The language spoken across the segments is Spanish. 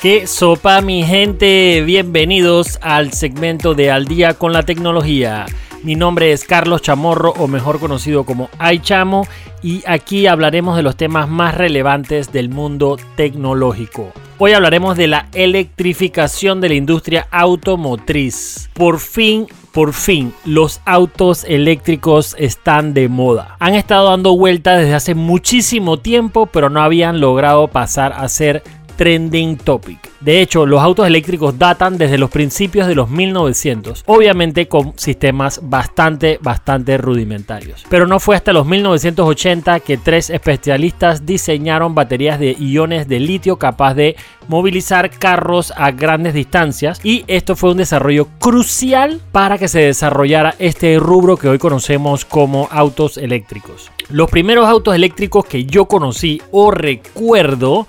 ¿Qué sopa mi gente? Bienvenidos al segmento de Al día con la tecnología. Mi nombre es Carlos Chamorro o mejor conocido como iChamo y aquí hablaremos de los temas más relevantes del mundo tecnológico. Hoy hablaremos de la electrificación de la industria automotriz. Por fin por fin, los autos eléctricos están de moda. Han estado dando vueltas desde hace muchísimo tiempo, pero no habían logrado pasar a ser trending topic. De hecho, los autos eléctricos datan desde los principios de los 1900, obviamente con sistemas bastante, bastante rudimentarios. Pero no fue hasta los 1980 que tres especialistas diseñaron baterías de iones de litio capaz de movilizar carros a grandes distancias y esto fue un desarrollo crucial para que se desarrollara este rubro que hoy conocemos como autos eléctricos. Los primeros autos eléctricos que yo conocí o recuerdo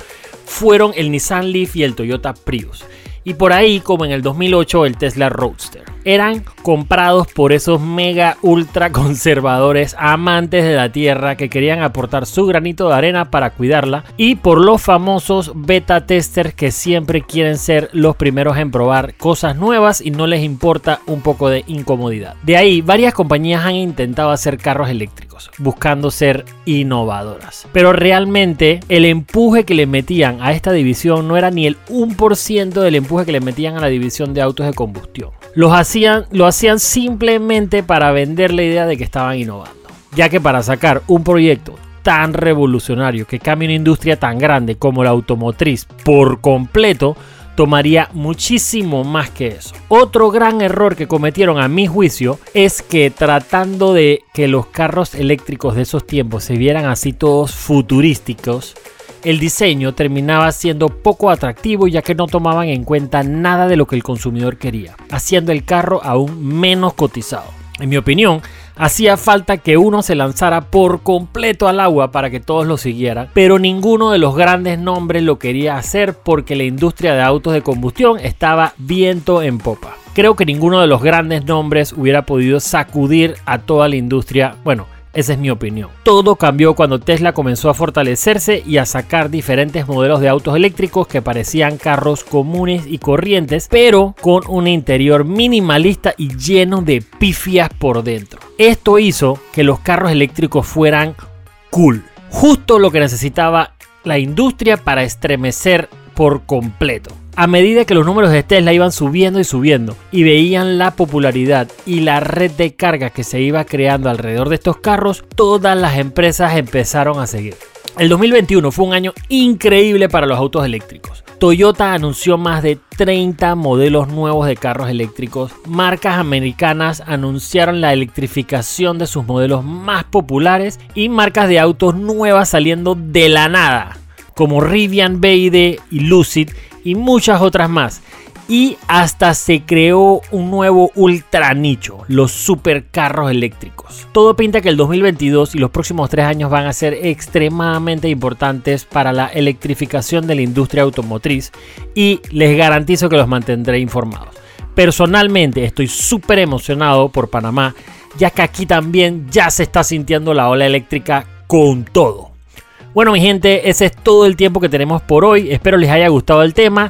fueron el Nissan Leaf y el Toyota Prius. Y por ahí, como en el 2008, el Tesla Roadster. Eran comprados por esos mega ultra conservadores amantes de la tierra que querían aportar su granito de arena para cuidarla y por los famosos beta testers que siempre quieren ser los primeros en probar cosas nuevas y no les importa un poco de incomodidad. De ahí, varias compañías han intentado hacer carros eléctricos, buscando ser innovadoras. Pero realmente el empuje que le metían a esta división no era ni el 1% del empuje que le metían a la división de autos de combustión. Los hacían, lo hacían simplemente para vender la idea de que estaban innovando. Ya que para sacar un proyecto tan revolucionario que cambie una industria tan grande como la automotriz por completo, tomaría muchísimo más que eso. Otro gran error que cometieron a mi juicio es que tratando de que los carros eléctricos de esos tiempos se vieran así todos futurísticos, el diseño terminaba siendo poco atractivo ya que no tomaban en cuenta nada de lo que el consumidor quería, haciendo el carro aún menos cotizado. En mi opinión, hacía falta que uno se lanzara por completo al agua para que todos lo siguieran, pero ninguno de los grandes nombres lo quería hacer porque la industria de autos de combustión estaba viento en popa. Creo que ninguno de los grandes nombres hubiera podido sacudir a toda la industria, bueno, esa es mi opinión. Todo cambió cuando Tesla comenzó a fortalecerse y a sacar diferentes modelos de autos eléctricos que parecían carros comunes y corrientes, pero con un interior minimalista y lleno de pifias por dentro. Esto hizo que los carros eléctricos fueran cool, justo lo que necesitaba la industria para estremecer por completo. A medida que los números de Tesla iban subiendo y subiendo y veían la popularidad y la red de carga que se iba creando alrededor de estos carros, todas las empresas empezaron a seguir. El 2021 fue un año increíble para los autos eléctricos. Toyota anunció más de 30 modelos nuevos de carros eléctricos. Marcas americanas anunciaron la electrificación de sus modelos más populares y marcas de autos nuevas saliendo de la nada, como Rivian, BYD y Lucid y muchas otras más. Y hasta se creó un nuevo ultra nicho, los supercarros eléctricos. Todo pinta que el 2022 y los próximos tres años van a ser extremadamente importantes para la electrificación de la industria automotriz y les garantizo que los mantendré informados. Personalmente estoy súper emocionado por Panamá, ya que aquí también ya se está sintiendo la ola eléctrica con todo. Bueno, mi gente, ese es todo el tiempo que tenemos por hoy. Espero les haya gustado el tema.